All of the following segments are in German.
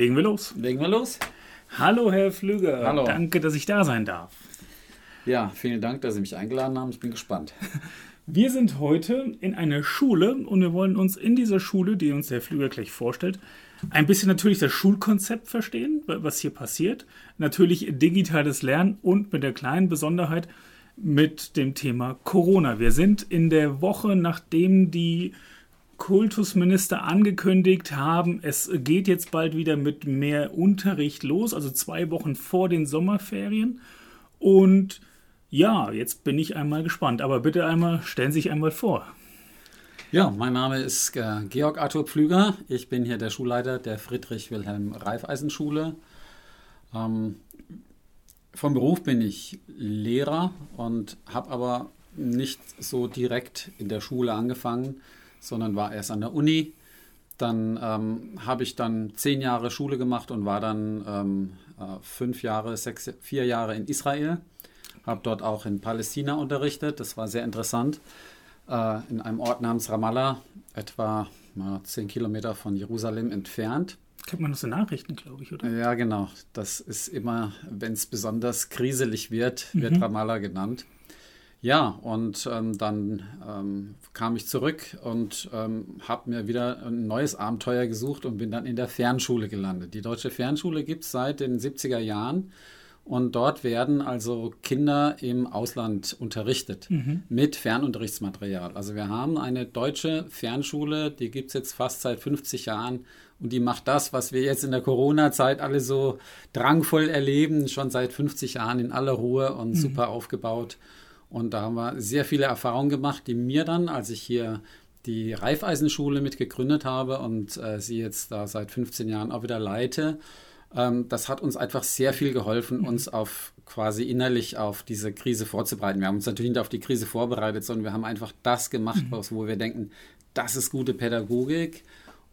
Legen wir los. Legen wir los. Hallo, Herr Flüger. Hallo. Danke, dass ich da sein darf. Ja, vielen Dank, dass Sie mich eingeladen haben. Ich bin gespannt. Wir sind heute in einer Schule und wir wollen uns in dieser Schule, die uns der Flüger gleich vorstellt, ein bisschen natürlich das Schulkonzept verstehen, was hier passiert. Natürlich digitales Lernen und mit der kleinen Besonderheit mit dem Thema Corona. Wir sind in der Woche, nachdem die Kultusminister angekündigt haben, es geht jetzt bald wieder mit mehr Unterricht los, also zwei Wochen vor den Sommerferien. Und ja, jetzt bin ich einmal gespannt. Aber bitte einmal, stellen Sie sich einmal vor. Ja, mein Name ist äh, Georg Arthur Pflüger. Ich bin hier der Schulleiter der Friedrich-Wilhelm-Reifeisen-Schule. Ähm, vom Beruf bin ich Lehrer und habe aber nicht so direkt in der Schule angefangen, sondern war erst an der Uni. Dann ähm, habe ich dann zehn Jahre Schule gemacht und war dann ähm, äh, fünf Jahre, sechs, vier Jahre in Israel. Habe dort auch in Palästina unterrichtet. Das war sehr interessant. Äh, in einem Ort namens Ramallah, etwa na, zehn Kilometer von Jerusalem entfernt. Kennt man aus den Nachrichten, glaube ich, oder? Ja, genau. Das ist immer, wenn es besonders kriselig wird, wird Mhm. Ramallah genannt. Ja, und ähm, dann ähm, kam ich zurück und ähm, habe mir wieder ein neues Abenteuer gesucht und bin dann in der Fernschule gelandet. Die deutsche Fernschule gibt es seit den 70er Jahren und dort werden also Kinder im Ausland unterrichtet mit Fernunterrichtsmaterial. Also wir haben eine deutsche Fernschule, die gibt es jetzt fast seit 50 Jahren und die macht das, was wir jetzt in der Corona-Zeit alle so drangvoll erleben, schon seit 50 Jahren in aller Ruhe und super aufgebaut. Und da haben wir sehr viele Erfahrungen gemacht, die mir dann, als ich hier die Reifeisenschule mit gegründet habe und äh, sie jetzt da seit 15 Jahren auch wieder leite, ähm, das hat uns einfach sehr viel geholfen, uns auf quasi innerlich auf diese Krise vorzubereiten. Wir haben uns natürlich nicht auf die Krise vorbereitet, sondern wir haben einfach das gemacht, was, wo wir denken, das ist gute Pädagogik.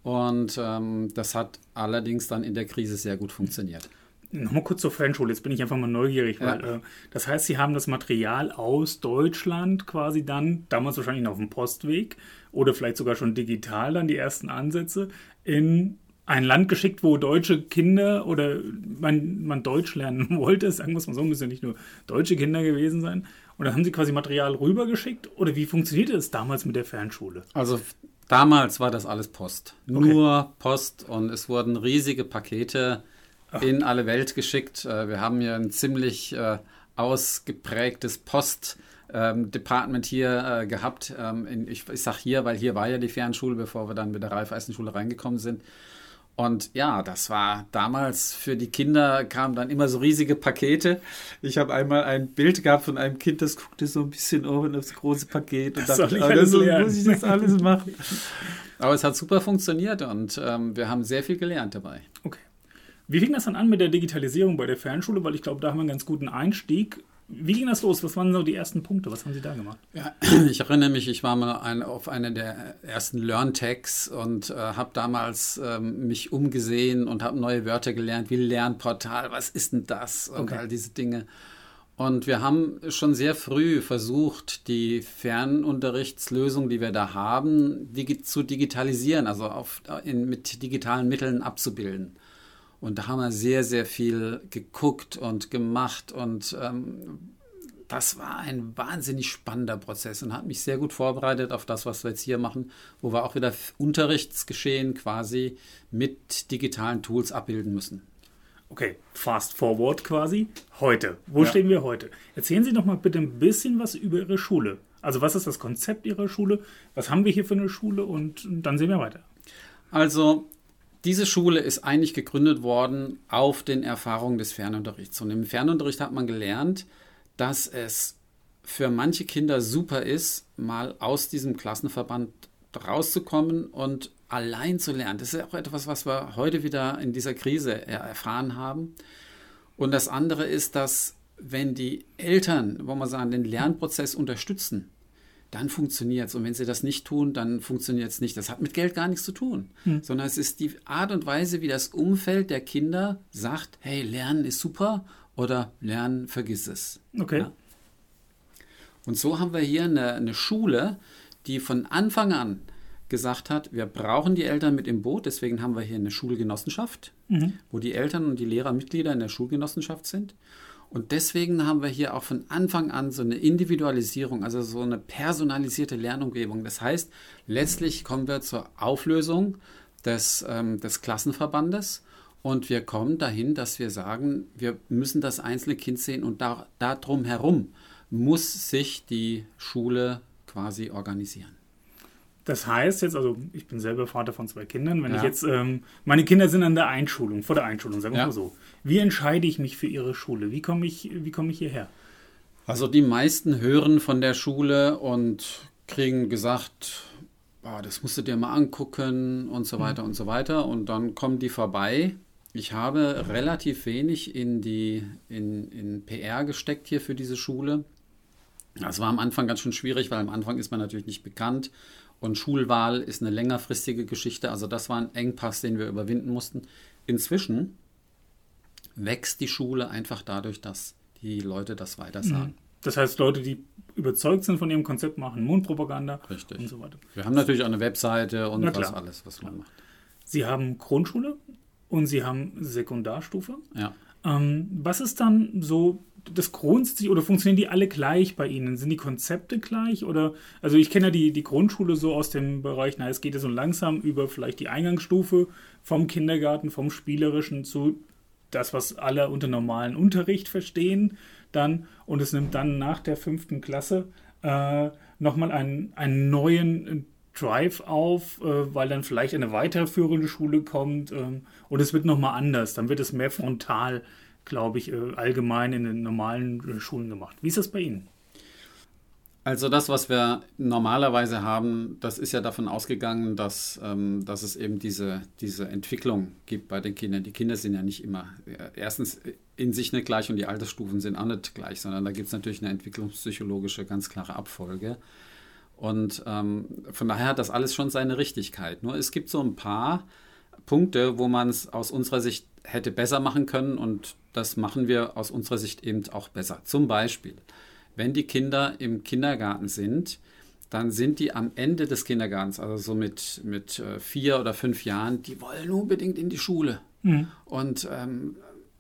Und ähm, das hat allerdings dann in der Krise sehr gut funktioniert. Nochmal kurz zur Fernschule, jetzt bin ich einfach mal neugierig, weil Ja. äh, das heißt, Sie haben das Material aus Deutschland quasi dann, damals wahrscheinlich noch auf dem Postweg oder vielleicht sogar schon digital dann die ersten Ansätze, in ein Land geschickt, wo deutsche Kinder oder man, man Deutsch lernen wollte, sagen wir es mal so, müssen ja nicht nur deutsche Kinder gewesen sein. Und dann haben Sie quasi Material rübergeschickt oder wie funktionierte es damals mit der Fernschule? Also damals war das alles Post. Nur Post und es wurden riesige Pakete in alle Welt geschickt. Äh, Wir haben hier ein ziemlich äh, ausgeprägtes Post. ähm, Department hier äh, gehabt. Ähm, in, ich ich sage hier, weil hier war ja die Fernschule, bevor wir dann mit der Raiffeisenschule reingekommen sind. Und ja, das war damals für die Kinder kamen dann immer so riesige Pakete. Ich habe einmal ein Bild gehabt von einem Kind, das guckte so ein bisschen oben auf das große Paket und Das dachte, "Ah, lernen." muss ich das alles machen. Aber es hat super funktioniert und ähm, wir haben sehr viel gelernt dabei. Okay. Wie fing das dann an mit der Digitalisierung bei der Fernschule? Weil ich glaube, da haben wir einen ganz guten Einstieg. Wie ging das los? Was waren so die ersten Punkte? Was haben Sie da gemacht? Ja, ich erinnere mich, ich war mal ein, auf einer der ersten LearnTechs und äh, habe damals ähm, mich umgesehen und habe neue Wörter gelernt, wie Lernportal, was ist denn das und Okay. all diese Dinge. Und wir haben schon sehr früh versucht, die Fernunterrichtslösung, die wir da haben, digi zu digitalisieren, also auf, in, mit digitalen Mitteln abzubilden. Und da haben wir sehr, sehr viel geguckt und gemacht und ähm, das war ein wahnsinnig spannender Prozess und hat mich sehr gut vorbereitet auf das, was wir jetzt hier machen, wo wir auch wieder Unterrichtsgeschehen quasi mit digitalen Tools abbilden müssen. Okay, fast forward quasi. Heute. Wo Ja. stehen wir heute? Erzählen Sie doch mal bitte ein bisschen was über Ihre Schule. Also was ist das Konzept Ihrer Schule? Was haben wir hier für eine Schule? Und dann sehen wir weiter. Also diese Schule ist eigentlich gegründet worden auf den Erfahrungen des Fernunterrichts. Und im Fernunterricht hat man gelernt, dass es für manche Kinder super ist, mal aus diesem Klassenverband rauszukommen und allein zu lernen. Das ist auch etwas, was wir heute wieder in dieser Krise er- erfahren haben. Und das andere ist, dass wenn die Eltern, wo man sagen, den Lernprozess unterstützen, dann funktioniert es. Und wenn sie das nicht tun, dann funktioniert es nicht. Das hat mit Geld gar nichts zu tun, sondern es ist die Art und Weise, wie das Umfeld der Kinder sagt, hey, Lernen ist super oder Lernen, vergiss es. Okay. Ja. Und so haben wir hier eine, eine Schule, die von Anfang an gesagt hat, wir brauchen die Eltern mit im Boot, deswegen haben wir hier eine Schulgenossenschaft, mhm. wo die Eltern und die Lehrer Mitglieder in der Schulgenossenschaft sind. Und deswegen haben wir hier auch von Anfang an so eine Individualisierung, also so eine personalisierte Lernumgebung. Das heißt, letztlich kommen wir zur Auflösung des, ähm, des Klassenverbandes und wir kommen dahin, dass wir sagen, wir müssen das einzelne Kind sehen und da, darum herum muss sich die Schule quasi organisieren. Das heißt jetzt, also ich bin selber Vater von zwei Kindern, wenn ja. ich jetzt, ähm, meine Kinder sind an der Einschulung, vor der Einschulung, sagen wir ja. mal so. Wie entscheide ich mich für ihre Schule? Wie komme ich, wie komme ich hierher? Also die meisten hören von der Schule und kriegen gesagt, oh, das musst du dir mal angucken und so weiter mhm. und so weiter. Und dann kommen die vorbei. Ich habe relativ wenig in die in, in PR gesteckt hier für diese Schule. Das war am Anfang ganz schön schwierig, weil am Anfang ist man natürlich nicht bekannt und Schulwahl ist eine längerfristige Geschichte. Also das war ein Engpass, den wir überwinden mussten. Inzwischen wächst die Schule einfach dadurch, dass die Leute das weiter sagen. Mhm. Das heißt, Leute, die überzeugt sind von ihrem Konzept, machen Mundpropaganda Richtig. und so weiter. Wir haben natürlich auch eine Webseite und was alles, was man macht. Sie haben Grundschule und Sie haben Sekundarstufe. Ja. Ähm, was ist dann so das grundsätzlich oder funktionieren die alle gleich bei Ihnen? Sind die Konzepte gleich? Oder, also ich kenne ja die, die Grundschule so aus dem Bereich, na, es geht ja so langsam über vielleicht die Eingangsstufe vom Kindergarten, vom Spielerischen zu das, was alle unter normalen Unterricht verstehen, dann und es nimmt dann nach der fünften Klasse äh, nochmal einen, einen neuen Drive auf, äh, weil dann vielleicht eine weiterführende Schule kommt ähm, und es wird nochmal anders. Dann wird es mehr frontal glaube ich, äh, allgemein in den normalen äh, Schulen gemacht. Wie ist das bei Ihnen? Also das, was wir normalerweise haben, das ist ja davon ausgegangen, dass, ähm, dass es eben diese, diese Entwicklung gibt bei den Kindern. Die Kinder sind ja nicht immer äh, erstens in sich nicht gleich und die Altersstufen sind auch nicht gleich, sondern da gibt es natürlich eine entwicklungspsychologische ganz klare Abfolge. Und ähm, von daher hat das alles schon seine Richtigkeit. Nur es gibt so ein paar Punkte, wo man es aus unserer Sicht hätte besser machen können und das machen wir aus unserer Sicht eben auch besser. Zum Beispiel, wenn die Kinder im Kindergarten sind, dann sind die am Ende des Kindergartens, also so mit, mit äh, vier oder fünf Jahren, die wollen unbedingt in die Schule. Mhm. Und ähm,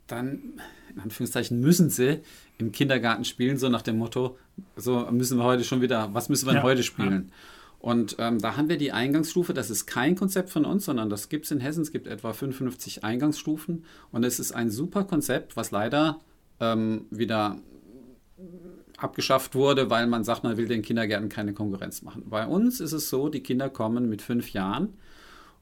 dann, in Anführungszeichen, müssen sie im Kindergarten spielen, so nach dem Motto, so müssen wir heute schon wieder, was müssen wir ja, heute spielen? Ja. Und ähm, da haben wir die Eingangsstufe, das ist kein Konzept von uns, sondern das gibt es in Hessen. Es gibt etwa 55 Eingangsstufen und es ist ein super Konzept, was leider ähm, wieder abgeschafft wurde, weil man sagt, man will den Kindergärten keine Konkurrenz machen. Bei uns ist es so, die Kinder kommen mit fünf Jahren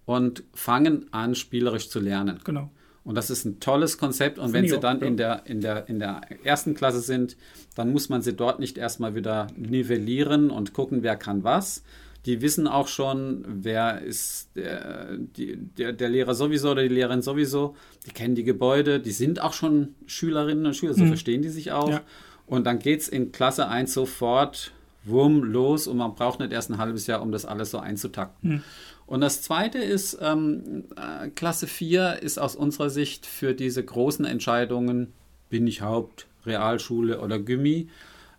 und fangen an, spielerisch zu lernen. Genau. Und das ist ein tolles Konzept. Und wenn sie dann in der, in, der, in der ersten Klasse sind, dann muss man sie dort nicht erstmal wieder nivellieren und gucken, wer kann was, die wissen auch schon, wer ist der, die, der, der, Lehrer sowieso oder die Lehrerin sowieso. Die kennen die Gebäude, die sind auch schon Schülerinnen und Schüler, so mhm. verstehen die sich auch. Ja. Und dann geht es in Klasse 1 sofort wumm los und man braucht nicht erst ein halbes Jahr, um das alles so einzutakten. Mhm. Und das Zweite ist, ähm, äh, Klasse 4 ist aus unserer Sicht für diese großen Entscheidungen, bin ich Haupt, Realschule oder Gymmi,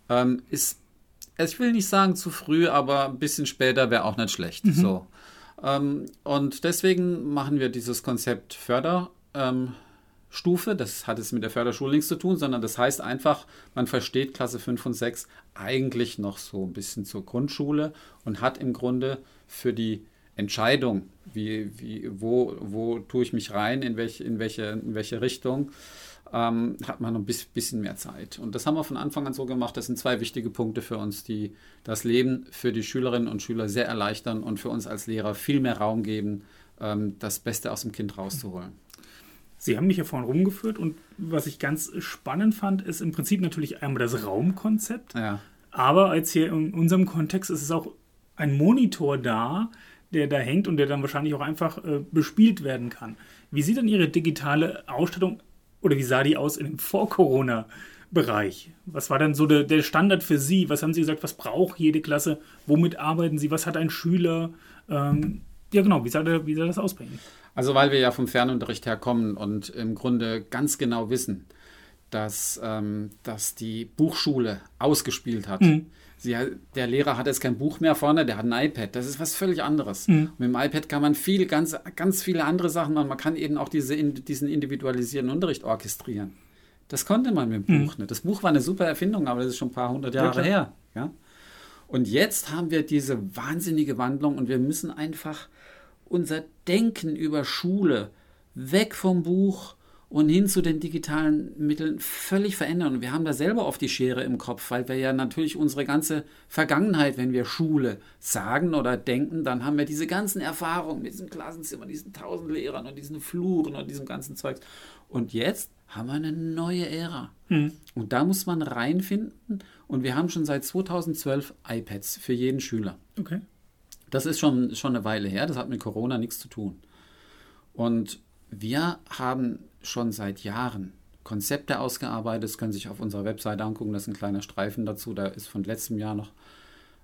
ähm, ist ich will nicht sagen zu früh, aber ein bisschen später wäre auch nicht schlecht. Mhm. So. Ähm, und deswegen machen wir dieses Konzept Förderstufe. Ähm, das hat es mit der Förderschule nichts zu tun, sondern das heißt einfach, man versteht Klasse 5 und 6 eigentlich noch so ein bisschen zur Grundschule und hat im Grunde für die Entscheidung, wie, wie, wo, wo tue ich mich rein, in welche, in welche, in welche Richtung, ähm, hat man noch ein bisschen mehr Zeit. Und das haben wir von Anfang an so gemacht. Das sind zwei wichtige Punkte für uns, die das Leben für die Schülerinnen und Schüler sehr erleichtern und für uns als Lehrer viel mehr Raum geben, ähm, das Beste aus dem Kind rauszuholen. Sie haben mich ja vorhin rumgeführt und was ich ganz spannend fand, ist im Prinzip natürlich einmal das Raumkonzept. Ja. Aber als hier in unserem Kontext ist es auch ein Monitor da, der da hängt und der dann wahrscheinlich auch einfach äh, bespielt werden kann. Wie sieht denn Ihre digitale Ausstattung oder wie sah die aus in dem Vor-Corona-Bereich? Was war dann so der, der, Standard für Sie? Was haben Sie gesagt, was braucht jede Klasse? Womit arbeiten Sie? Was hat ein Schüler? Ähm, ja, genau, wie sah, der, wie sah das aus bei Ihnen? Also, weil wir ja vom Fernunterricht herkommen und im Grunde ganz genau wissen, dass, ähm, dass die Buchschule ausgespielt hat. Mhm. Sie, der Lehrer hat jetzt kein Buch mehr vorne, der hat ein iPad. Das ist was völlig anderes. Mhm. Mit dem iPad kann man viel, ganz, ganz viele andere Sachen machen. Man kann eben auch diese, diesen individualisierten Unterricht orchestrieren. Das konnte man mit dem mhm. Buch nicht. Das Buch war eine super Erfindung, aber das ist schon ein paar hundert Jahre ja, her. Ja? Und jetzt haben wir diese wahnsinnige Wandlung und wir müssen einfach unser Denken über Schule weg vom Buch und hin zu den digitalen Mitteln völlig verändern. Und wir haben da selber oft die Schere im Kopf, weil wir ja natürlich unsere ganze Vergangenheit, wenn wir Schule sagen oder denken, dann haben wir diese ganzen Erfahrungen mit diesem Klassenzimmer, diesen tausend Lehrern und diesen Fluren und diesem ganzen Zeugs. Und jetzt haben wir eine neue Ära. Hm. Und da muss man reinfinden. Und wir haben schon seit 2012 iPads für jeden Schüler. Okay. Das ist schon, schon eine Weile her. Das hat mit Corona nichts zu tun. Und wir haben schon seit Jahren Konzepte ausgearbeitet. Das können Sie sich auf unserer Webseite angucken. Das ist ein kleiner Streifen dazu. Da ist von letztem Jahr noch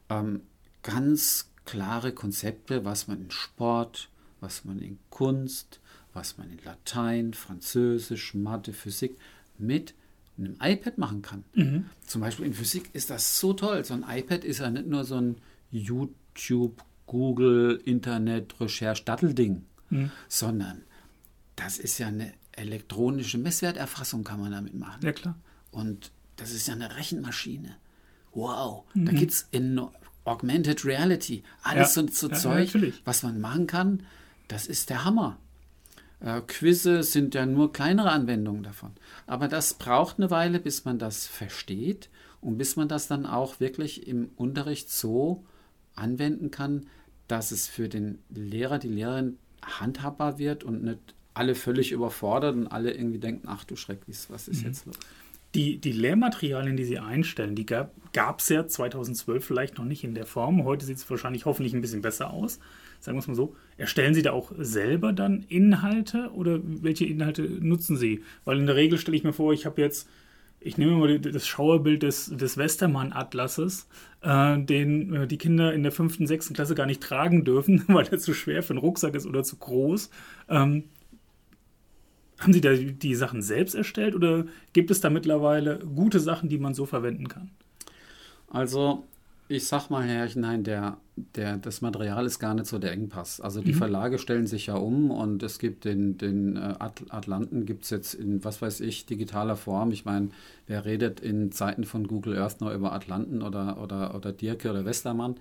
ähm, ganz klare Konzepte, was man in Sport, was man in Kunst, was man in Latein, Französisch, Mathe, Physik mit einem iPad machen kann. Mhm. Zum Beispiel in Physik ist das so toll. So ein iPad ist ja nicht nur so ein YouTube, Google, Internet, Recherche, Dattelding, mhm. sondern das ist ja eine elektronische Messwerterfassung kann man damit machen. Ja, klar. Und das ist ja eine Rechenmaschine. Wow, mhm. da gibt es in Augmented Reality alles ja. so, ja, Zeug, ja, was man machen kann. Das ist der Hammer. Äh, Quizze sind ja nur kleinere Anwendungen davon. Aber das braucht eine Weile, bis man das versteht und bis man das dann auch wirklich im Unterricht so anwenden kann, dass es für den Lehrer, die Lehrerin handhabbar wird und nicht alle völlig überfordert und alle irgendwie denken, ach du Schreck, was ist mhm. jetzt los? Die, die Lehrmaterialien, die Sie einstellen, die gab es ja 2012 vielleicht noch nicht in der Form. Heute sieht es wahrscheinlich hoffentlich ein bisschen besser aus. Sagen wir es mal so. Erstellen Sie da auch selber dann Inhalte oder welche Inhalte nutzen Sie? Weil in der Regel stelle ich mir vor, ich habe jetzt, ich nehme mal das Schauerbild des, des Westermann-Atlases, äh, den äh, die Kinder in der fünften, sechsten Klasse gar nicht tragen dürfen, weil er zu schwer für einen Rucksack ist oder zu groß. Ähm, haben Sie da die Sachen selbst erstellt oder gibt es da mittlerweile gute Sachen, die man so verwenden kann? Also, ich sag mal, Herr nein, der, der, das Material ist gar nicht so der Engpass. Also die mhm. Verlage stellen sich ja um und es gibt den, den äh, Atlanten, gibt es jetzt in, was weiß ich, digitaler Form. Ich meine, wer redet in Zeiten von Google Earth noch über Atlanten oder, oder, oder Dirke oder Westermann?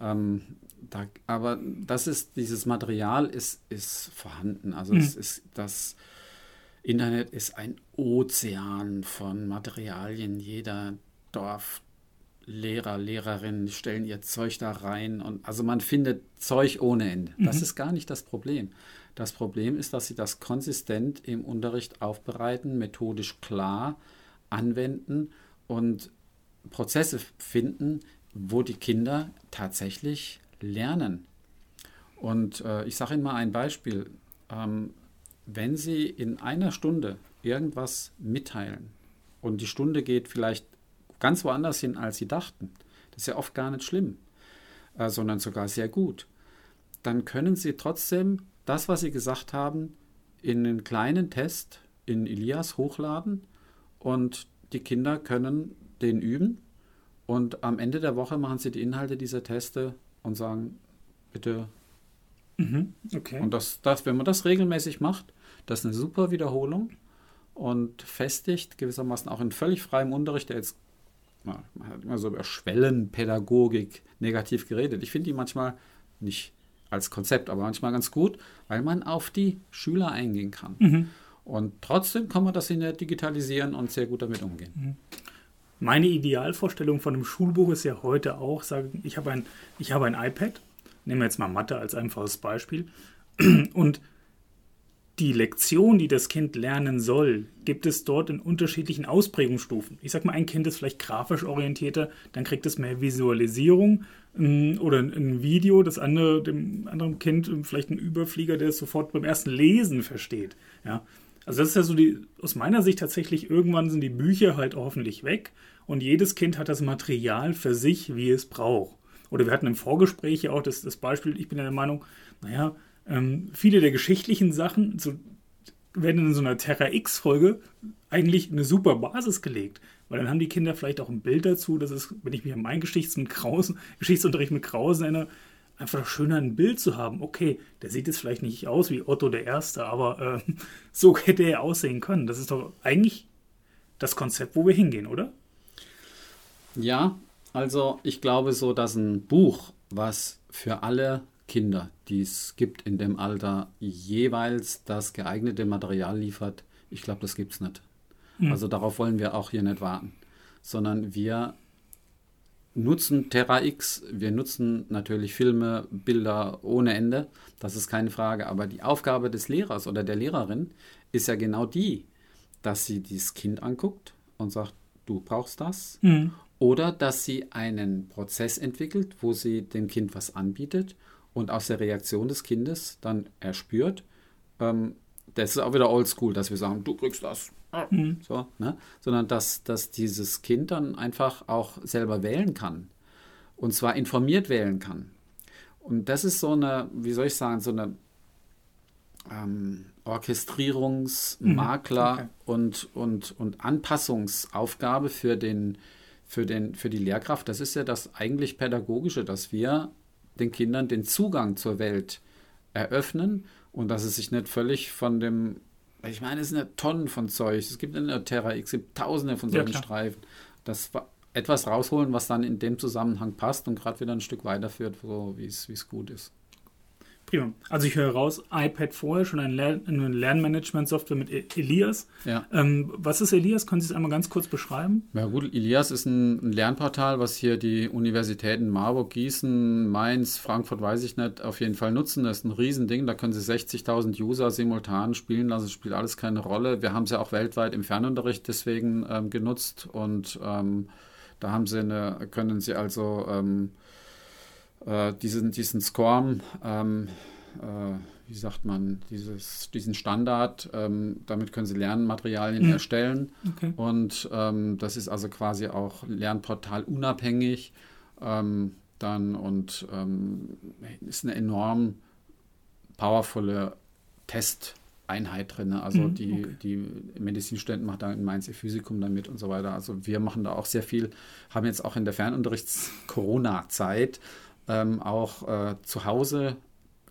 Ähm, da, aber das ist, dieses Material ist, ist vorhanden. Also mhm. es ist das Internet ist ein Ozean von Materialien. Jeder Dorflehrer, Lehrerin stellen ihr Zeug da rein. Und also man findet Zeug ohne Ende. Mhm. Das ist gar nicht das Problem. Das Problem ist, dass sie das konsistent im Unterricht aufbereiten, methodisch klar anwenden und Prozesse finden, wo die Kinder tatsächlich lernen. Und äh, ich sage Ihnen mal ein Beispiel. Ähm, wenn Sie in einer Stunde irgendwas mitteilen und die Stunde geht vielleicht ganz woanders hin, als Sie dachten, das ist ja oft gar nicht schlimm, äh, sondern sogar sehr gut, dann können Sie trotzdem das, was Sie gesagt haben, in einen kleinen Test in Elias hochladen und die Kinder können den üben. Und am Ende der Woche machen Sie die Inhalte dieser Teste und sagen, bitte. Mhm, okay. Und das, das, wenn man das regelmäßig macht, das ist eine super Wiederholung und festigt gewissermaßen auch in völlig freiem Unterricht, der jetzt, man hat immer so über Schwellenpädagogik negativ geredet. Ich finde die manchmal nicht als Konzept, aber manchmal ganz gut, weil man auf die Schüler eingehen kann. Mhm. Und trotzdem kann man das in der digitalisieren und sehr gut damit umgehen. Mhm. Meine Idealvorstellung von einem Schulbuch ist ja heute auch, sagen, ich habe ein, ich habe ein iPad Nehmen wir jetzt mal Mathe als einfaches Beispiel. Und die Lektion, die das Kind lernen soll, gibt es dort in unterschiedlichen Ausprägungsstufen. Ich sage mal, ein Kind ist vielleicht grafisch orientierter, dann kriegt es mehr Visualisierung ähm, oder ein Video, das andere, dem anderen Kind vielleicht ein Überflieger, der es sofort beim ersten Lesen versteht. Ja. Also das ist ja so die, aus meiner Sicht tatsächlich, irgendwann sind die Bücher halt hoffentlich weg und jedes Kind hat das Material für sich, wie es braucht. Oder wir hatten im Vorgespräch ja auch das, das Beispiel, ich bin ja der Meinung, naja, ähm, viele der geschichtlichen Sachen, so werden in so einer Terra X-Folge eigentlich eine super Basis gelegt. Weil dann haben die Kinder vielleicht auch ein Bild dazu. Das ist, wenn ich mich an meinen Geschichts Krausen, Geschichtsunterricht mit Krausen erinnere, einfach schöner ein Bild zu haben. Okay, der sieht jetzt vielleicht nicht aus wie Otto der Erste, aber äh, so hätte er aussehen können. Das ist doch eigentlich das Konzept, wo wir hingehen, oder? Ja, also ich glaube so, dass ein Buch, was für alle Kinder, die es gibt in dem Alter, jeweils das geeignete Material liefert, ich glaube, das gibt es nicht. Mhm. Also darauf wollen wir auch hier nicht warten, sondern wir nutzen Terra X, wir nutzen natürlich Filme, Bilder ohne Ende, das ist keine Frage, aber die Aufgabe des Lehrers oder der Lehrerin ist ja genau die, dass sie dieses Kind anguckt und sagt, du brauchst das. Mhm. Oder dass sie einen Prozess entwickelt, wo sie dem Kind was anbietet und aus der Reaktion des Kindes dann erspürt, ähm, das ist auch wieder oldschool, dass wir sagen, du kriegst das. Mhm. So, ne? Sondern dass, dass dieses Kind dann einfach auch selber wählen kann. Und zwar informiert wählen kann. Und das ist so eine, wie soll ich sagen, so eine ähm, Orchestrierungs-, mhm. Makler- okay. und, und, und Anpassungsaufgabe für, den, für, den, für die Lehrkraft. Das ist ja das eigentlich Pädagogische, dass wir den Kindern den Zugang zur Welt eröffnen und dass es sich nicht völlig von dem, ich meine, es sind ja Tonnen von Zeug, es gibt in der Terra X, es gibt tausende von solchen ja, Streifen. Das etwas rausholen, was dann in dem Zusammenhang passt und gerade wieder ein Stück weiterführt, so wie es gut ist. Prima. Also ich höre raus, iPad vorher schon ein Lern eine Lernmanagement-Software mit e-, Elias. Ja. Ähm, was ist Elias? Können Sie es einmal ganz kurz beschreiben? Ja gut, Elias ist ein, ein, Lernportal, was hier die Universitäten Marburg, Gießen, Mainz, Frankfurt, weiß ich nicht, auf jeden Fall nutzen. Das ist ein Riesending. Da können Sie 60.000 User simultan spielen lassen. Das spielt alles keine Rolle. Wir haben es ja auch weltweit im Fernunterricht deswegen ähm, genutzt und ähm, da haben Sie eine, können Sie also ähm, äh, diesen, diesen Scorm, ähm, äh, wie sagt man, dieses, diesen Standard, ähm, damit können Sie Lernmaterialien mhm. erstellen. Okay. Und ähm, das ist also quasi auch Lernportal unabhängig. Ähm, dann und ähm, ist eine enorm powervolle Testeinheit drin. Also mhm, die, okay. die Medizinstudenten machen da in Mainz ihr Physikum damit und so weiter. Also wir machen da auch sehr viel, haben jetzt auch in der Fernunterrichts-Corona-Zeit ähm, auch äh, zu Hause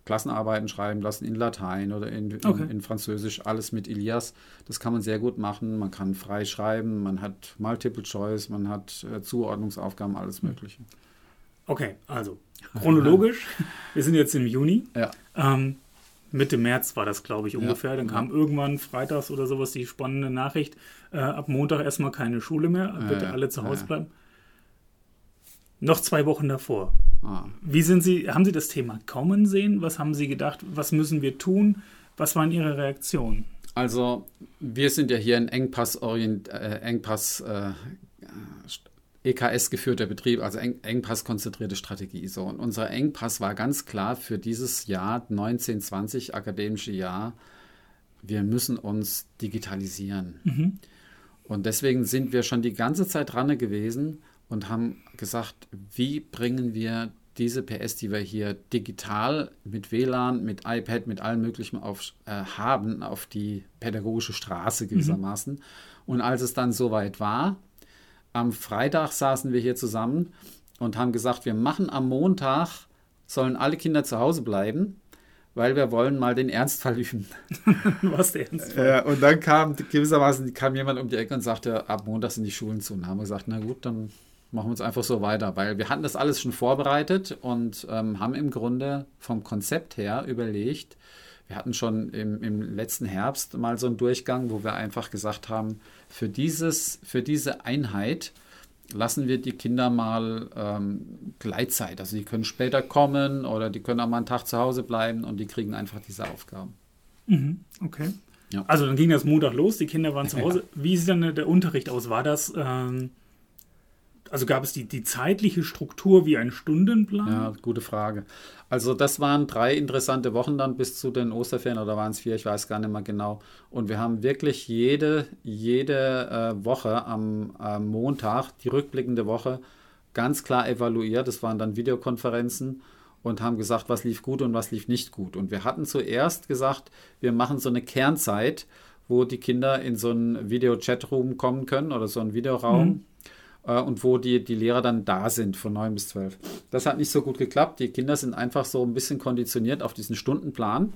Klassenarbeiten schreiben lassen in Latein oder in, in, okay. in, Französisch, alles mit Elias. Das kann man sehr gut machen. Man kann frei schreiben, man hat Multiple Choice, man hat äh, Zuordnungsaufgaben, alles Mögliche. Okay, also chronologisch, wir sind jetzt im Juni. Ja. Ähm, Mitte März war das, glaube ich, ungefähr. Ja, Dann kam ja. irgendwann freitags oder sowas die spannende Nachricht, äh, ab Montag erstmal keine Schule mehr, bitte alle zu Hause bleiben. Noch zwei Wochen davor. Ah. Wie sind Sie, haben Sie das Thema kommen sehen? Was haben Sie gedacht? Was müssen wir tun? Was waren Ihre Reaktionen? Also, wir sind ja hier ein Engpass, äh, Engpass äh, EKS geführter Betrieb, also Eng Engpass konzentrierte Strategie. So, und unser Engpass war ganz klar für dieses Jahr 1920 akademische Jahr, wir müssen uns digitalisieren. Mhm. Und deswegen sind wir schon die ganze Zeit dran gewesen, und haben gesagt, wie bringen wir diese PS, die wir hier digital mit WLAN, mit iPad, mit allem Möglichen auf, äh, haben, auf die pädagogische Straße gewissermaßen. Mhm. Und als es dann soweit war, am Freitag saßen wir hier zusammen und haben gesagt, wir machen am Montag, sollen alle Kinder zu Hause bleiben, weil wir wollen mal den Ernstfall üben. Was der Ernstfall? Äh, und dann kam gewissermaßen kam jemand um die Ecke und sagte, ab Montag sind die Schulen zu. Und haben wir gesagt, na gut, dann machen wir es einfach so weiter, weil wir hatten das alles schon vorbereitet und ähm, haben im Grunde vom Konzept her überlegt, wir hatten schon im, im, letzten Herbst mal so einen Durchgang, wo wir einfach gesagt haben, für, dieses, für diese Einheit lassen wir die Kinder mal ähm, Gleitzeit. Also die können später kommen oder die können auch mal einen Tag zu Hause bleiben und die kriegen einfach diese Aufgaben. Mhm, okay. Ja. Also dann ging das Montag los, die Kinder waren zu Hause. Ja. Wie sieht dann der Unterricht aus? War das ähm, also gab es die, die zeitliche Struktur wie ein Stundenplan? Ja, gute Frage. Also das waren drei interessante Wochen dann bis zu den Osterferien oder waren es vier, ich weiß gar nicht mehr genau. Und wir haben wirklich jede, jede äh, Woche am äh, Montag, die rückblickende Woche, ganz klar evaluiert. Das waren dann Videokonferenzen und haben gesagt, was lief gut und was lief nicht gut. Und wir hatten zuerst gesagt, wir machen so eine Kernzeit, wo die Kinder in so einen Video-Chat-Room kommen können oder so einen Videoraum. Mhm äh, und wo die, die Lehrer dann da sind von 9 bis 12. Das hat nicht so gut geklappt. Die Kinder sind einfach so ein bisschen konditioniert auf diesen Stundenplan.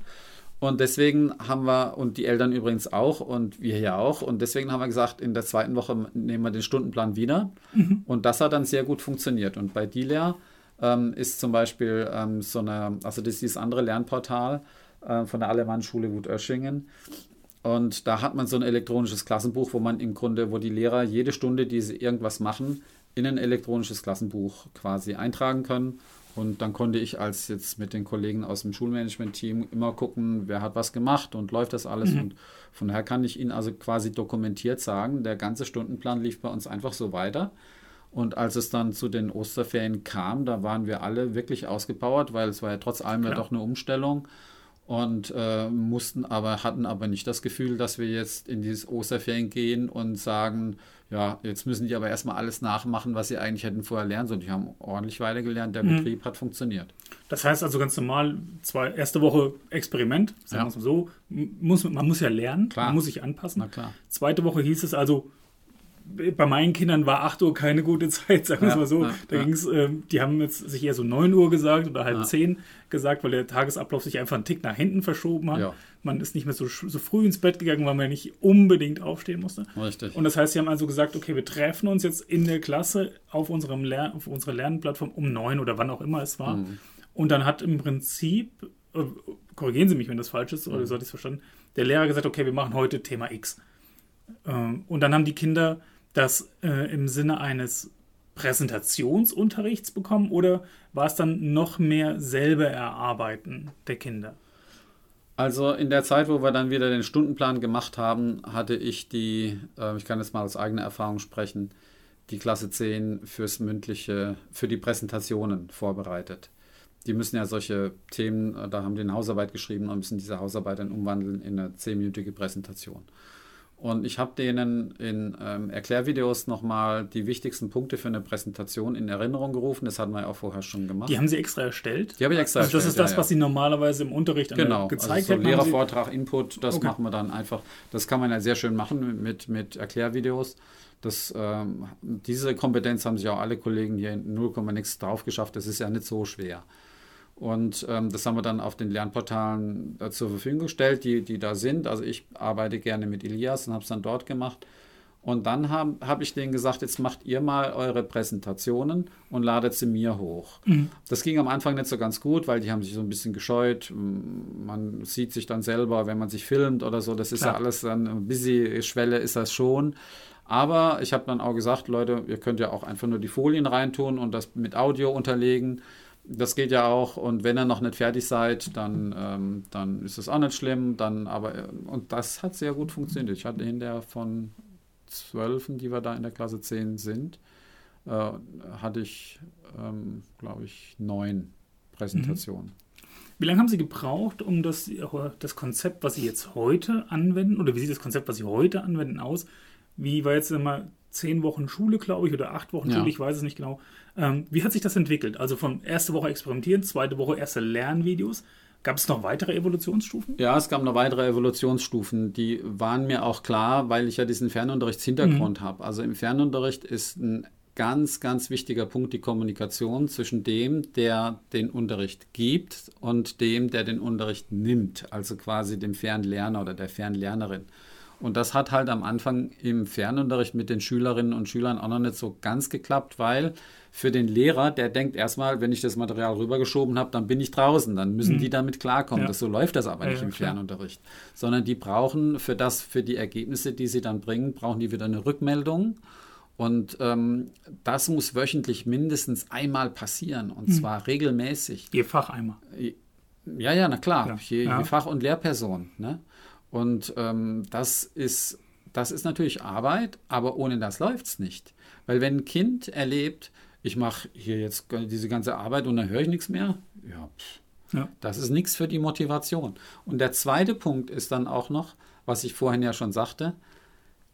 Und deswegen haben wir, und die Eltern übrigens auch und wir hier auch, und deswegen haben wir gesagt, in der zweiten Woche nehmen wir den Stundenplan wieder. Mhm. Und das hat dann sehr gut funktioniert. Und bei DILER ähm, ist zum Beispiel ähm, so eine, also das ist dieses andere Lernportal äh, von der Alemannschule Wut-Oeschingen. Und da hat man so ein elektronisches Klassenbuch, wo man im Grunde, wo die Lehrer jede Stunde, die sie irgendwas machen, in ein elektronisches Klassenbuch quasi eintragen können. Und dann konnte ich als jetzt mit den Kollegen aus dem Schulmanagement-Team immer gucken, wer hat was gemacht und läuft das alles. Mhm. Und von daher kann ich Ihnen also quasi dokumentiert sagen, der ganze Stundenplan lief bei uns einfach so weiter. Und als es dann zu den Osterferien kam, da waren wir alle wirklich ausgepowert, weil es war ja trotz allem ja doch eine Umstellung und äh, mussten aber, hatten aber nicht das Gefühl, dass wir jetzt in dieses Osterferien gehen und sagen, ja, jetzt müssen die aber erstmal alles nachmachen, was sie eigentlich hätten vorher lernen sollen. Die haben ordentlich weitergelernt, der mhm. Betrieb hat funktioniert. Das heißt also ganz normal, zwei, erste Woche Experiment, sagen wir es mal so, muss, man muss ja lernen, klar. man muss sich anpassen. Na klar. Zweite Woche hieß es also, bei meinen Kindern war 8 Uhr keine gute Zeit, sagen wir es mal so. Ja, da ja. ging's, äh, die haben jetzt sich eher so 9 Uhr gesagt oder halb ja. 10 gesagt, weil der Tagesablauf sich einfach einen Tick nach hinten verschoben hat. Ja. Man ist nicht mehr so, so früh ins Bett gegangen, weil man nicht unbedingt aufstehen musste. Richtig. Und das heißt, sie haben also gesagt, okay, wir treffen uns jetzt in der Klasse auf, unserem Lern auf unserer Lernplattform um 9 oder wann auch immer es war. Mhm. Und dann hat im Prinzip, äh, korrigieren Sie mich, wenn das falsch ist, oder mhm. sollte ich es verstanden, der Lehrer gesagt, okay, wir machen heute Thema X. Ähm, und dann haben die Kinder das äh, im Sinne eines Präsentationsunterrichts bekommen oder war es dann noch mehr selber erarbeiten der Kinder? Also in der Zeit, wo wir dann wieder den Stundenplan gemacht haben, hatte ich die, äh, ich kann jetzt mal aus eigener Erfahrung sprechen, die Klasse 10 fürs mündliche, für die Präsentationen vorbereitet. Die müssen ja solche Themen, äh, da haben die eine Hausarbeit geschrieben und müssen diese Hausarbeit dann umwandeln in eine zehnminütige Präsentation. Und ich habe denen in ähm, Erklärvideos nochmal die wichtigsten Punkte für eine Präsentation in Erinnerung gerufen. Das hatten wir ja auch vorher schon gemacht. Die haben Sie extra erstellt? Die habe ich extra also das erstellt. Das ist das, ja, was Sie normalerweise im Unterricht genau. gezeigt haben. Genau, also so Lehrervortrag, Input, das okay. machen wir dann einfach. Das kann man ja sehr schön machen mit, mit Erklärvideos. Das, ähm, diese Kompetenz haben sich auch alle Kollegen hier in 0, nichts drauf geschafft. Das ist ja nicht so schwer. Und ähm, das haben wir dann auf den Lernportalen äh, zur Verfügung gestellt, die, die da sind. Also ich arbeite gerne mit Elias und habe es dann dort gemacht. Und dann habe hab ich denen gesagt, jetzt macht ihr mal eure Präsentationen und ladet sie mir hoch. Mhm. Das ging am Anfang nicht so ganz gut, weil die haben sich so ein bisschen gescheut. Man sieht sich dann selber, wenn man sich filmt oder so. Das ist Klar. ja alles dann ein bisschen Schwelle ist das schon. Aber ich habe dann auch gesagt, Leute, ihr könnt ja auch einfach nur die Folien reintun und das mit Audio unterlegen. Das geht ja auch. Und wenn ihr noch nicht fertig seid, dann, ähm, dann ist es auch nicht schlimm. Dann aber, äh, und das hat sehr gut funktioniert. Ich hatte hinterher von zwölfen, die wir da in der Klasse 10 sind, äh, hatte ich, ähm, glaube ich, neun Präsentationen. Mhm. Wie lange haben Sie gebraucht, um das, das Konzept, was Sie jetzt heute anwenden, oder wie sieht das Konzept, was Sie heute anwenden, aus? Wie war jetzt immer zehn Wochen Schule, glaube ich, oder acht Wochen ja. Schule, ich weiß es nicht genau. Ähm, wie hat sich das entwickelt? Also von erste Woche experimentieren, zweite Woche erste Lernvideos. Gab es noch weitere Evolutionsstufen? Ja, es gab noch weitere Evolutionsstufen. Die waren mir auch klar, weil ich ja diesen Fernunterrichtshintergrund mhm. habe. Also im Fernunterricht ist ein ganz, ganz wichtiger Punkt die Kommunikation zwischen dem, der den Unterricht gibt und dem, der den Unterricht nimmt. Also quasi dem Fernlerner oder der Fernlernerin. Und das hat halt am Anfang im Fernunterricht mit den Schülerinnen und Schülern auch noch nicht so ganz geklappt, weil für den Lehrer, der denkt erstmal, wenn ich das Material rübergeschoben habe, dann bin ich draußen, dann müssen mhm. die damit klarkommen. Ja. Das, so läuft das aber nicht ja, im klar. Fernunterricht. Sondern die brauchen für das, für die Ergebnisse, die sie dann bringen, brauchen die wieder eine Rückmeldung. Und ähm, das muss wöchentlich mindestens einmal passieren und mhm. zwar regelmäßig. Je Fach einmal. Ja, ja, na klar, ja. Je, je, Fach- und Lehrperson. Ne? Und ähm, das, ist, das ist natürlich Arbeit, aber ohne das läuft es nicht. Weil wenn ein Kind erlebt, ich mache hier jetzt diese ganze Arbeit und dann höre ich nichts mehr, ja, ja. das ist nichts für die Motivation. Und der zweite Punkt ist dann auch noch, was ich vorhin ja schon sagte,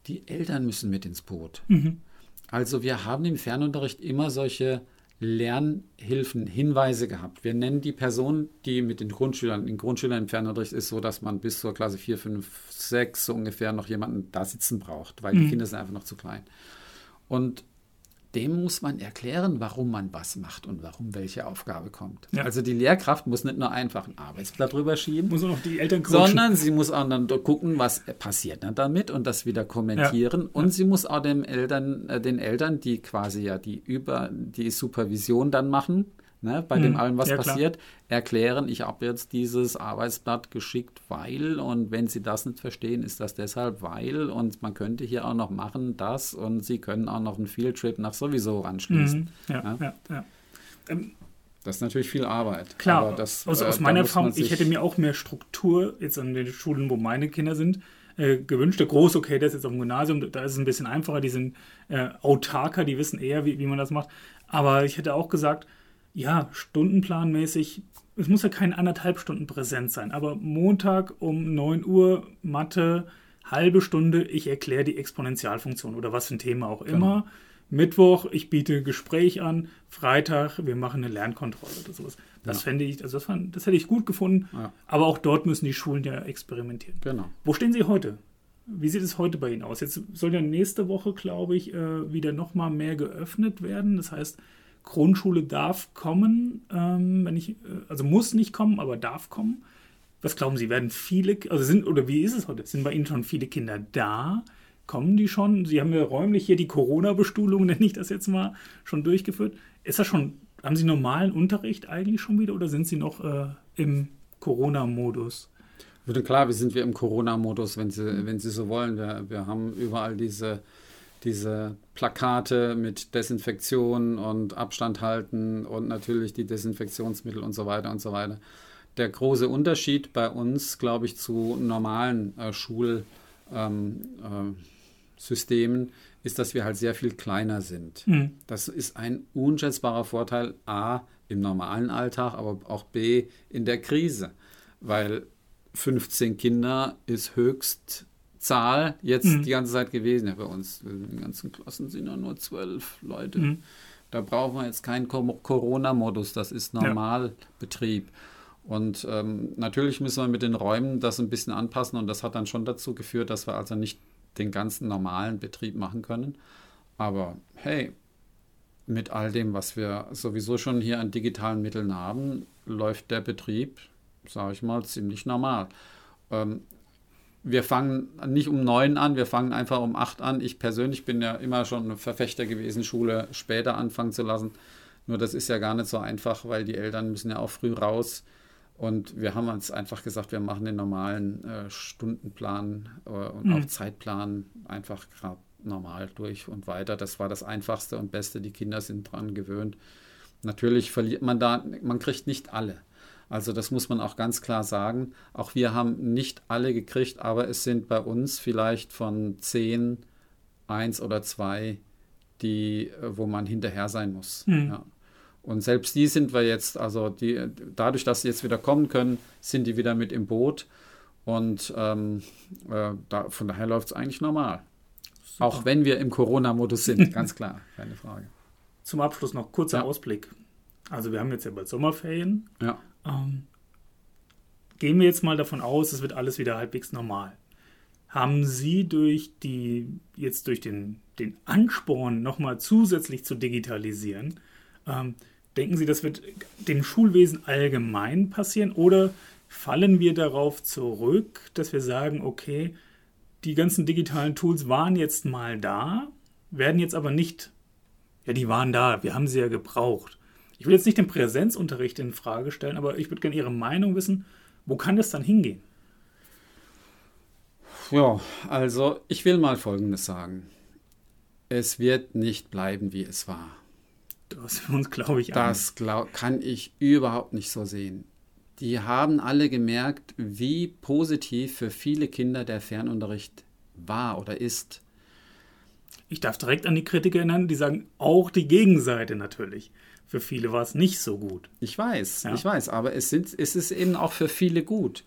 die Eltern müssen mit ins Boot. Mhm. Also wir haben im Fernunterricht immer solche Lernhilfen, Hinweise gehabt. Wir nennen die Person, die mit den Grundschülern, in Grundschülern im Fernunterricht ist, so dass man bis zur Klasse 4, 5, 6 so ungefähr noch jemanden da sitzen braucht, weil mhm. die Kinder sind einfach noch zu klein. Und dem muss man erklären, warum man was macht und warum welche Aufgabe kommt. Ja. Also die Lehrkraft muss nicht nur einfach ein Arbeitsblatt drüber schieben, muss auch die Eltern coachen. sondern sie muss auch dann gucken, was passiert dann damit und das wieder kommentieren. Ja. Und ja. sie muss auch dem Eltern, äh, den Eltern, die quasi ja die über die Supervision dann machen, ne, bei dem mhm. allem, was ja, passiert, erklären, ich habe jetzt dieses Arbeitsblatt geschickt, weil und wenn Sie das nicht verstehen, ist das deshalb, weil und man könnte hier auch noch machen das und Sie können auch noch einen Fieldtrip nach sowieso anschließen. Mhm. Ja, ja, ja. Ähm, das ist natürlich viel Arbeit. Klar, das, aus, aus äh, meiner Erfahrung, ich hätte mir auch mehr Struktur jetzt an den Schulen, wo meine Kinder sind, äh, gewünscht. Der Groß, okay, der ist jetzt auf dem Gymnasium, da ist es ein bisschen einfacher, die sind äh, autarker, die wissen eher, wie, wie man das macht. Aber ich hätte auch gesagt, ja, stundenplanmäßig, es muss ja keine anderthalb Stunden präsent sein, aber Montag um 9 Uhr Mathe, halbe Stunde, ich erkläre die Exponentialfunktion oder was für ein Thema auch immer. Genau. Mittwoch, ich biete Gespräch an, Freitag, wir machen eine Lernkontrolle oder sowas. Das genau. fände ich, also das, fand, das hätte ich gut gefunden, ja. aber auch dort müssen die Schulen ja experimentieren. Genau. Wo stehen Sie heute? Wie sieht es heute bei Ihnen aus? Jetzt soll ja nächste Woche, glaube ich, äh, wieder nochmal mehr geöffnet werden. Das heißt, Grundschule darf kommen, ähm, wenn ich, äh, also muss nicht kommen, aber darf kommen. Was glauben Sie, werden viele, also sind, oder wie ist es heute? Sind bei Ihnen schon viele Kinder da? Kommen die schon? Sie haben ja räumlich hier die Corona-Bestuhlung, nenne ich das jetzt mal, schon durchgeführt. Ist das schon, haben Sie normalen Unterricht eigentlich schon wieder oder sind Sie noch äh, im Corona-Modus? Klar, wir sind wir im Corona-Modus, wenn Sie, wenn Sie so wollen. Wir, wir haben überall diese diese Plakate mit Desinfektion und Abstand halten und natürlich die Desinfektionsmittel und so weiter und so weiter. Der große Unterschied bei uns, glaube ich, zu normalen äh, Schulsystemen ähm, äh, ist, dass wir halt sehr viel kleiner sind. Mhm. Das ist ein unschätzbarer Vorteil, a, im normalen Alltag, aber auch b, in der Krise, weil 15 Kinder ist höchst Zahl jetzt mhm. die ganze Zeit gewesen. Ja, bei uns in den ganzen Klassen sind ja nur zwölf Leute. Mhm. Da brauchen wir jetzt keinen Corona-Modus, das ist Normalbetrieb. Ja. Und ähm, natürlich müssen wir mit den Räumen das ein bisschen anpassen und das hat dann schon dazu geführt, dass wir also nicht den ganzen normalen Betrieb machen können. Aber hey, mit all dem, was wir sowieso schon hier an digitalen Mitteln haben, läuft der Betrieb, sage ich mal, ziemlich normal. Ähm, wir fangen nicht um neun an, wir fangen einfach um acht an. Ich persönlich bin ja immer schon ein Verfechter gewesen, Schule später anfangen zu lassen. Nur das ist ja gar nicht so einfach, weil die Eltern müssen ja auch früh raus. Und wir haben uns einfach gesagt, wir machen den normalen äh, Stundenplan äh, und mhm. auch Zeitplan einfach gerade normal durch und weiter. Das war das Einfachste und Beste. Die Kinder sind dran gewöhnt. Natürlich verliert man da, man kriegt nicht alle. Also das muss man auch ganz klar sagen. Auch wir haben nicht alle gekriegt, aber es sind bei uns vielleicht von zehn eins oder zwei, die, äh, wo man hinterher sein muss. Mhm. Ja. Und selbst die sind wir jetzt, also die, dadurch, dass sie jetzt wieder kommen können, sind die wieder mit im Boot. Und ähm, äh, da, von daher läuft es eigentlich normal. Super. Auch wenn wir im Corona-Modus sind, ganz klar, keine Frage. Zum Abschluss noch kurzer ja. Ausblick. Also wir haben jetzt ja bald Sommerferien. Ja. Ähm, gehen wir jetzt mal davon aus, es wird alles wieder halbwegs normal. Haben Sie durch die, jetzt durch den, den Ansporn, nochmal zusätzlich zu digitalisieren, ähm, denken Sie, das wird dem Schulwesen allgemein passieren oder fallen wir darauf zurück, dass wir sagen, okay, die ganzen digitalen Tools waren jetzt mal da, werden jetzt aber nicht, ja, die waren da, wir haben sie ja gebraucht. Ich will jetzt nicht den Präsenzunterricht in Frage stellen, aber ich würde gerne Ihre Meinung wissen. Wo kann das dann hingehen? Ja, also ich will mal Folgendes sagen. Es wird nicht bleiben, wie es war. Das uns, glaube ich, Das glaub, kann ich überhaupt nicht so sehen. Die haben alle gemerkt, wie positiv für viele Kinder der Fernunterricht war oder ist. Ich darf direkt an die Kritiker erinnern, die sagen auch die Gegenseite natürlich. Für viele war es nicht so gut. Ich weiß, ja. ich weiß, aber es, sind, es ist eben auch für viele gut.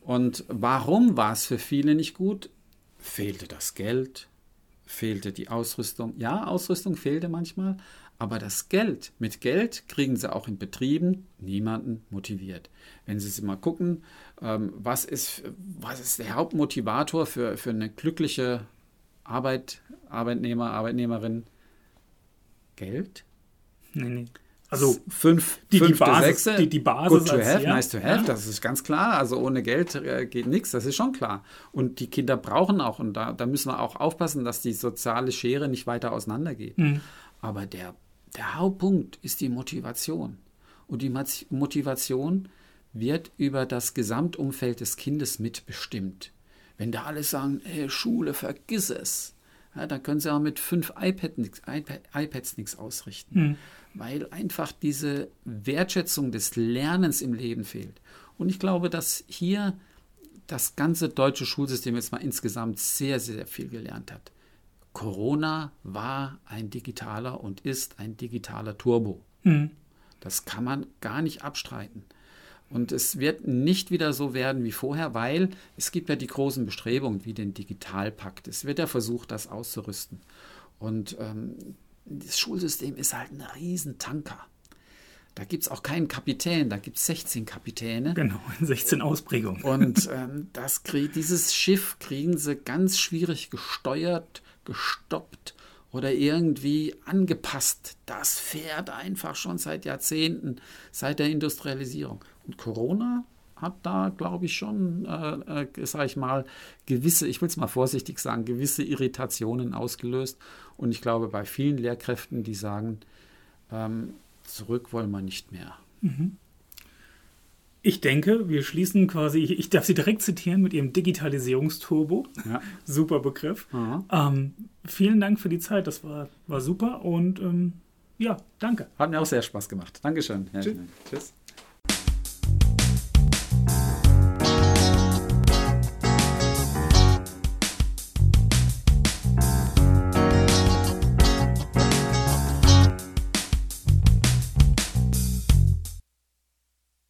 Und warum war es für viele nicht gut? Fehlte das Geld? Fehlte die Ausrüstung? Ja, Ausrüstung fehlte manchmal, Aber das Geld, mit Geld kriegen sie auch in Betrieben niemanden motiviert. Wenn Sie mal gucken, ähm, was, ist, was ist der Hauptmotivator für, für eine glückliche Arbeit, Arbeitnehmer, Arbeitnehmerin? Geld? Nee, nee. Also fünf, die, fünfte, die Basis, sechste, die, die Basis good to have, ja, nice to have, ja. das ist ganz klar. Also ohne Geld äh, geht nichts, das ist schon klar. Und die Kinder brauchen auch, und da, da müssen wir auch aufpassen, dass die soziale Schere nicht weiter auseinandergeht. Mhm. Aber der, der Hauptpunkt ist die Motivation. Und die Motivation wird über das Gesamtumfeld des Kindes mitbestimmt. Wenn da alle sagen, hey, Schule, vergiss es, ja, dann können sie auch mit fünf iPad nix, iPad, iPads nichts ausrichten, weil einfach diese Wertschätzung des Lernens im Leben fehlt. Und ich glaube, dass hier das ganze deutsche Schulsystem jetzt mal insgesamt sehr, sehr viel gelernt hat. Corona war ein digitaler und ist ein digitaler Turbo. Das kann man gar nicht abstreiten. Und es wird nicht wieder so werden wie vorher, weil es gibt ja die großen Bestrebungen wie den Digitalpakt. Es wird ja versucht, das auszurüsten. Und ähm, das Schulsystem ist halt ein Riesentanker. Da gibt es auch keinen Kapitän, da gibt es 16 Kapitäne. Genau, in 16 Ausprägungen. Und ähm, das krieg, dieses Schiff kriegen sie ganz schwierig gesteuert, gestoppt oder irgendwie angepasst. Das fährt einfach schon seit Jahrzehnten, seit der Industrialisierung. Und Corona hat da, glaube ich, schon, äh, äh, sage ich mal, gewisse, ich will es mal vorsichtig sagen, gewisse Irritationen ausgelöst. Und ich glaube, bei vielen Lehrkräften, die sagen, ähm, zurück wollen wir nicht mehr. Ich denke, wir schließen quasi, ich, darf Sie direkt zitieren mit Ihrem Digitalisierungsturbo. Ja. Super Begriff. Ähm, vielen Dank für die Zeit, das war, war super und ähm, ja, danke. Hat mir auch sehr Spaß gemacht. Dankeschön. Herr Tschüss. Tschüss.